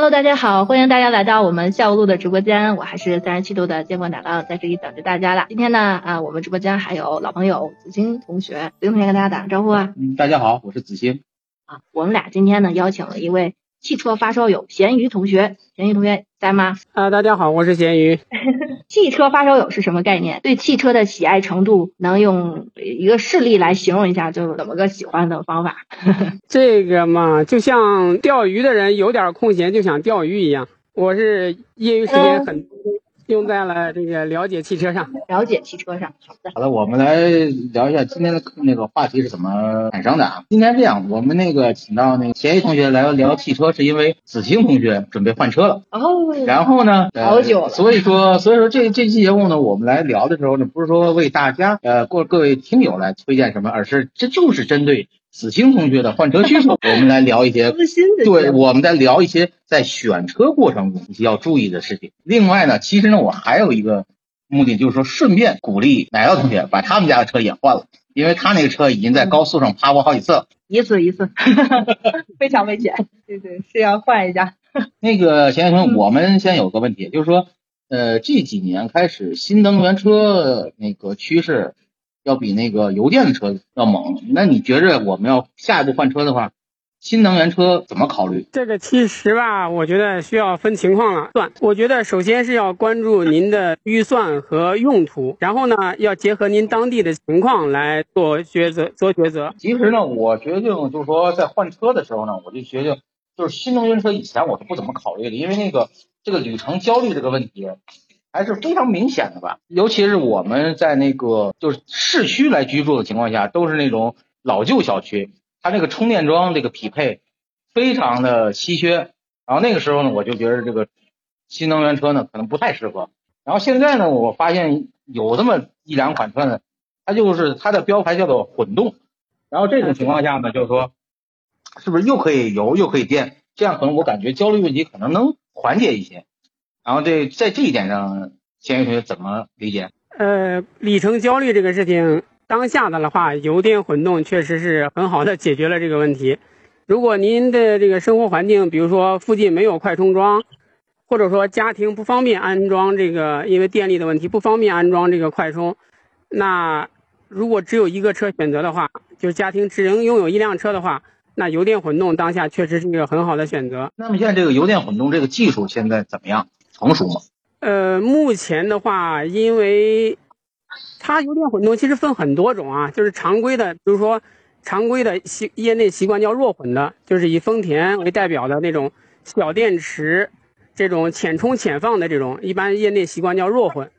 Hello，大家好，欢迎大家来到我们下午录的直播间，我还是三十七度的坚果奶酪，在这里等着大家了。今天呢，啊，我们直播间还有老朋友子欣同学，子欣同学跟大家打个招呼啊。嗯，大家好，我是子欣。啊，我们俩今天呢邀请了一位汽车发烧友咸鱼同学，咸鱼同学在吗？啊，大家好，我是咸鱼。汽车发烧友是什么概念？对汽车的喜爱程度，能用一个事例来形容一下，就怎么个喜欢的方法？这个嘛，就像钓鱼的人有点空闲就想钓鱼一样。我是业余时间很用在了这个了解汽车上。了解汽车上，好的。好的，我们来聊一下今天的那个话题是怎么产生的啊？今天这样，我们那个请到那个咸鱼同学来聊汽车，是因为子清同学准备换车了。哦，然后呢，呃好久了所以说，所以说这这期节目呢，我们来聊的时候呢，不是说为大家呃过各位听友来推荐什么，而是这就是针对子清同学的换车需求，我们来聊一些自 新的对，我们在聊一些在选车过程中要注意的事情。另外呢，其实呢，我还有一个目的，就是说顺便鼓励奶酪同学把他们家的车也换了，因为他那个车已经在高速上趴过好几次了。一次一次，非常危险。对对，是要换一下。那个咸鱼同学，嗯我们先有个问题，就是说，呃，这几年开始新能源车那个趋势要比那个油电的车要猛。那你觉着我们要下一步换车的话，新能源车怎么考虑？这个其实吧，我觉得需要分情况了算。我觉得首先是要关注您的预算和用途，然后呢，要结合您当地的情况来做抉择，做抉择。其实呢，我决定就是说，在换车的时候呢，我就决定，就是新能源车以前我是不怎么考虑的，因为那个这个里程焦虑这个问题还是非常明显的吧。尤其是我们在那个就是市区来居住的情况下，都是那种老旧小区，它这个充电桩这个匹配非常的稀缺。然后那个时候呢，我就觉得这个新能源车呢可能不太适合。然后现在呢，我发现有这么一两款车呢，它就是它的标牌叫做混动。然后这种情况下呢，就是说，是不是又可以油又可以电？这样可能我感觉焦虑问题可能能缓解一些。然后这在这一点上，咸鱼同学怎么理解？呃，里程焦虑这个事情，当下的话，油电混动确实是很好的解决了这个问题。如果您的这个生活环境，比如说附近没有快充桩，或者说家庭不方便安装这个，因为电力的问题不方便安装这个快充，那如果只有一个车选择的话，就是家庭只能拥有一辆车的话，那油电混动当下确实是一个很好的选择。那么现在这个油电混动这个技术现在怎么样？成熟吗？呃，目前的话，因为它油电混动其实分很多种啊，就是常规的，比如说常规的习业内习惯叫弱混的，就是以丰田为代表的那种小电池，这种浅充浅放的这种，一般业内习惯叫弱混。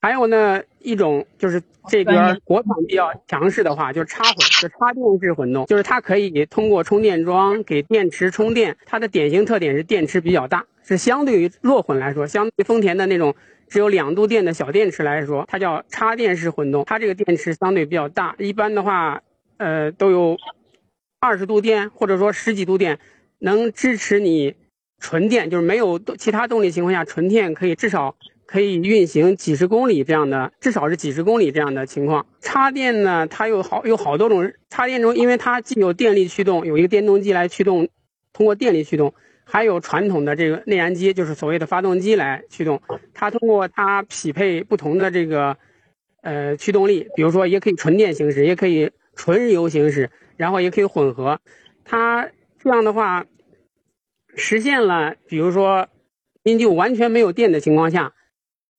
还有呢一种就是这边国产比较强势的话，就是插混，就插电式混动，就是它可以通过充电桩给电池充电，它的典型特点是电池比较大，是相对于弱混来说，相对于丰田的那种只有两度电的小电池来说，它叫插电式混动，它这个电池相对比较大，一般的话，呃，都有二十度电或者说十几度电，能支持你纯电，就是没有其他动力情况下，纯电可以至少可以运行几十公里这样的，至少是几十公里这样的情况。插电呢，它有好有好多种插电中，因为它既有电力驱动，有一个电动机来驱动，通过电力驱动，还有传统的这个内燃机，就是所谓的发动机来驱动。它通过它匹配不同的这个呃驱动力，比如说也可以纯电行驶，也可以纯油行驶，然后也可以混合。它这样的话，实现了比如说您就完全没有电的情况下。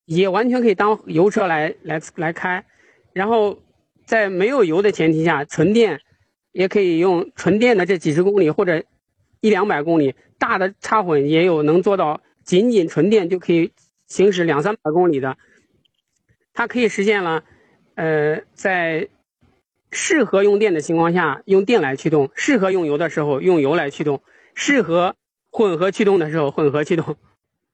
也完全可以当油车来来来开，然后在没有油的前提下，纯电也可以用纯电的这几十公里或者一两百公里，大的插混也有能做到仅仅纯电就可以行驶两三百公里的，它可以实现了，呃，在适合用电的情况下用电来驱动，适合用油的时候用油来驱动，适合混合驱动的时候混合驱动。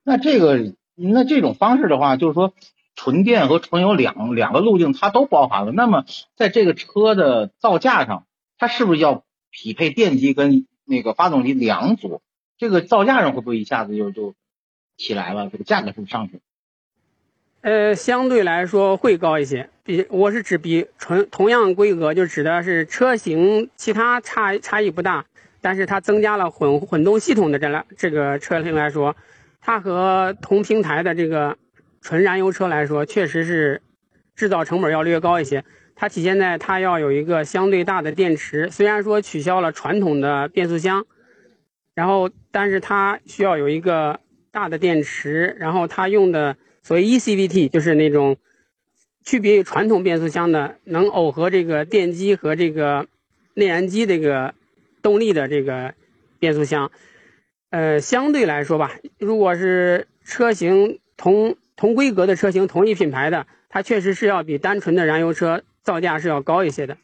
那这个那这种方式的话，就是说纯电和纯油两两个路径它都包含了。那么在这个车的造价上，它是不是要匹配电机跟那个发动机两组？这个造价上会不会一下子就就起来了？这个价格是不是上去？呃，相对来说会高一些。比我是指比纯同样规格，就指的是车型其他差差异不大，但是它增加了混混动系统的这辆这个车型来说，它和同平台的这个纯燃油车来说，确实是制造成本要略高一些。它体现在它要有一个相对大的电池，虽然说取消了传统的变速箱，然后但是它需要有一个大的电池，然后它用的。所谓 eCVT 就是那种区别于传统变速箱的，能耦合这个电机和这个内燃机这个动力的这个变速箱。呃，相对来说吧，如果是车型同同规格的车型，同一品牌的，它确实是要比单纯的燃油车造价是要高一些的。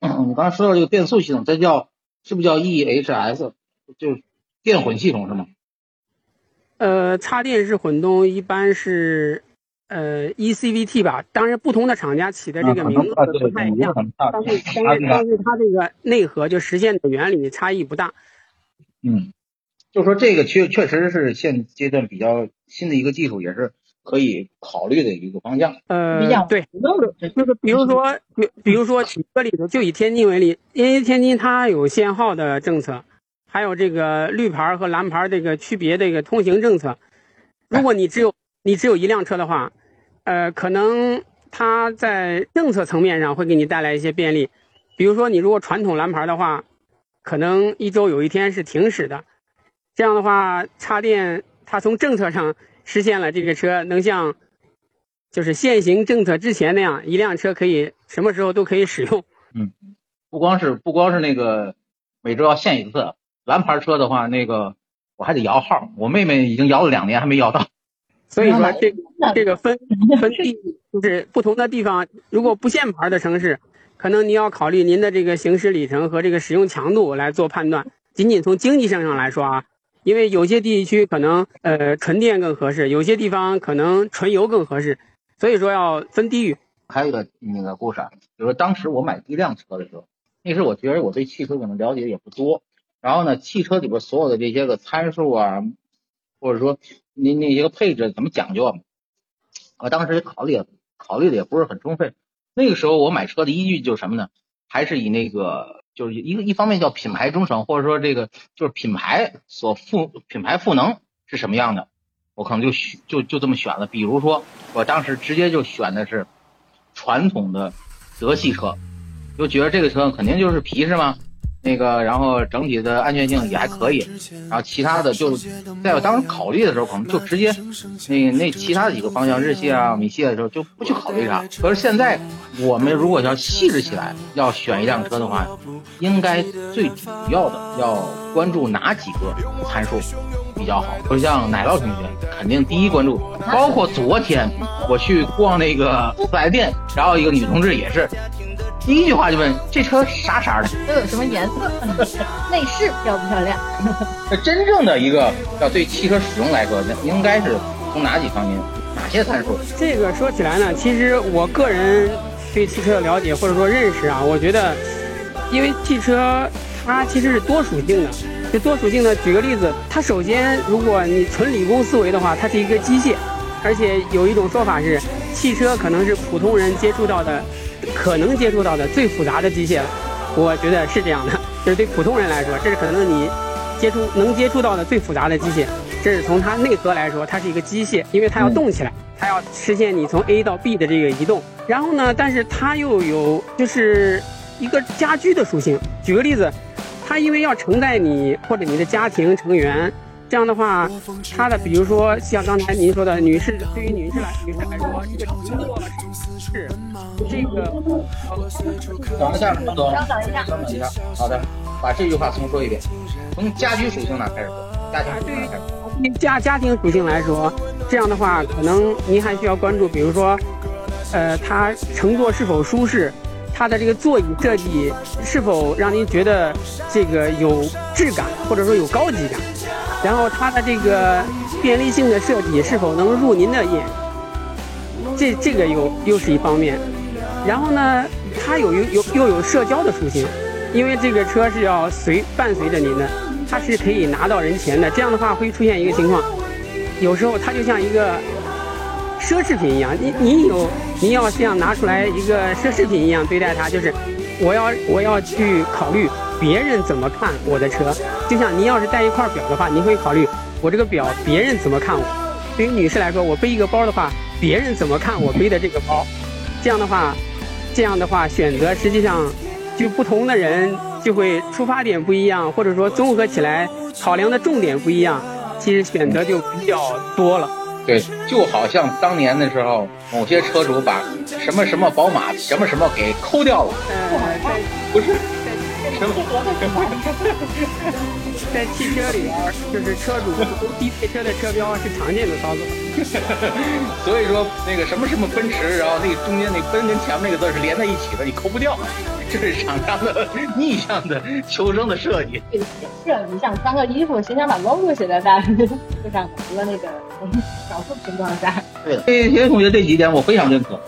你刚才说到这个变速系统，这叫是不是叫 EHS？就是电混系统是吗？呃，插电式混动一般是呃 eCVT 吧，当然不同的厂家起的这个名字不太一样，但是但是但是它这个内核就实现的原理差异不大。嗯，就说这个确确实是现阶段比较新的一个技术，也是可以考虑的一个方向。呃，对，就是比如说比比如说举个例子，就以天津为例，因为天津它有限号的政策。还有这个绿牌和蓝牌这个区别的一个通行政策，如果你只有你只有一辆车的话，呃，可能它在政策层面上会给你带来一些便利，比如说你如果传统蓝牌的话，可能一周有一天是停驶的，这样的话插电它从政策上实现了这个车能像就是现行政策之前那样，一辆车可以什么时候都可以使用。嗯，不光是不光是那个每周要限一次。蓝牌车的话，那个我还得摇号，我妹妹已经摇了两年还没摇到。所以说，这这个分分地就是不同的地方，如果不限牌的城市，可能你要考虑您的这个行驶里程和这个使用强度来做判断。仅仅从经济上上来说啊，因为有些地区可能呃纯电更合适，有些地方可能纯油更合适，所以说要分地域。还有一个那个故事，啊，比如说当时我买第一辆车的时候，那时候我觉得我对汽车可能了解也不多。然后呢，汽车里边所有的这些个参数啊，或者说那那些个配置怎么讲究啊？我当时考虑考虑的也不是很充分。那个时候我买车的依据就是什么呢？还是以那个就是一个一方面叫品牌忠诚，或者说这个就是品牌所赋品牌赋能是什么样的，我可能就选就就这么选了。比如说我当时直接就选的是传统的德系车，就觉得这个车肯定就是皮实嘛。那个，然后整体的安全性也还可以，然后其他的就在我当时考虑的时候，可能就直接那那其他的几个方向，日系啊、美系的时候就不去考虑它。可是现在我们如果要细致起来，要选一辆车的话，应该最主要的要关注哪几个参数比较好？就像奶酪同学，肯定第一关注。包括昨天我去逛那个四 S 店，然后一个女同志也是。第一句话就问这车啥色的？都有什么颜色？内饰漂不漂亮？那真正的一个要对汽车使用来说，那应该是从哪几方面、哪些参数？这个说起来呢，其实我个人对汽车的了解或者说认识啊，我觉得，因为汽车它其实是多属性的。这多属性呢，举个例子，它首先如果你纯理工思维的话，它是一个机械，而且有一种说法是，汽车可能是普通人接触到的。可能接触到的最复杂的机械了，我觉得是这样的，就是对普通人来说，这是可能你接触能接触到的最复杂的机械。这是从它内核来说，它是一个机械，因为它要动起来，它要实现你从 A 到 B 的这个移动。然后呢，但是它又有就是一个家居的属性。举个例子，它因为要承载你或者你的家庭成员。这样的话，它的比如说像刚才您说的，女士对于女士来女士来说，这个是这个。等一下，稍等一下，稍等一下。好的，把这句话重说一遍。从家居属性哪开始说？家庭属性开始。家家庭属性来说，这样的话，可能您还需要关注，比如说，呃，它乘坐是否舒适，它的这个座椅设计是否让您觉得这个有质感，或者说有高级感。然后它的这个便利性的设计是否能入您的眼，这这个又又是一方面。然后呢，它有有有又有社交的属性，因为这个车是要随伴随着您的，它是可以拿到人前的。这样的话会出现一个情况，有时候它就像一个奢侈品一样，你你有您要像拿出来一个奢侈品一样对待它，就是我要我要去考虑别人怎么看我的车。就像您要是带一块表的话，您会考虑我这个表别人怎么看我。对于女士来说，我背一个包的话，别人怎么看我背的这个包？这样的话。这样的话，选择实际上就不同的人就会出发点不一样，或者说综合起来考量的重点不一样，其实选择就比较多了。对，就好像当年的时候，某些车主把什么什么宝马什么什么给抠掉了。不好看不是。在汽车里边，就是车主低配车的车标是常见的操作。所以说，那个什么什么奔驰，然后那中间那奔跟前面那个字是连在一起的，你抠不掉。这是厂商的 逆向的求生的设计。是，你想穿个衣服，谁想把 logo 写在大就上，除了那个少数情况下。对，这些同学这几点我非常认可。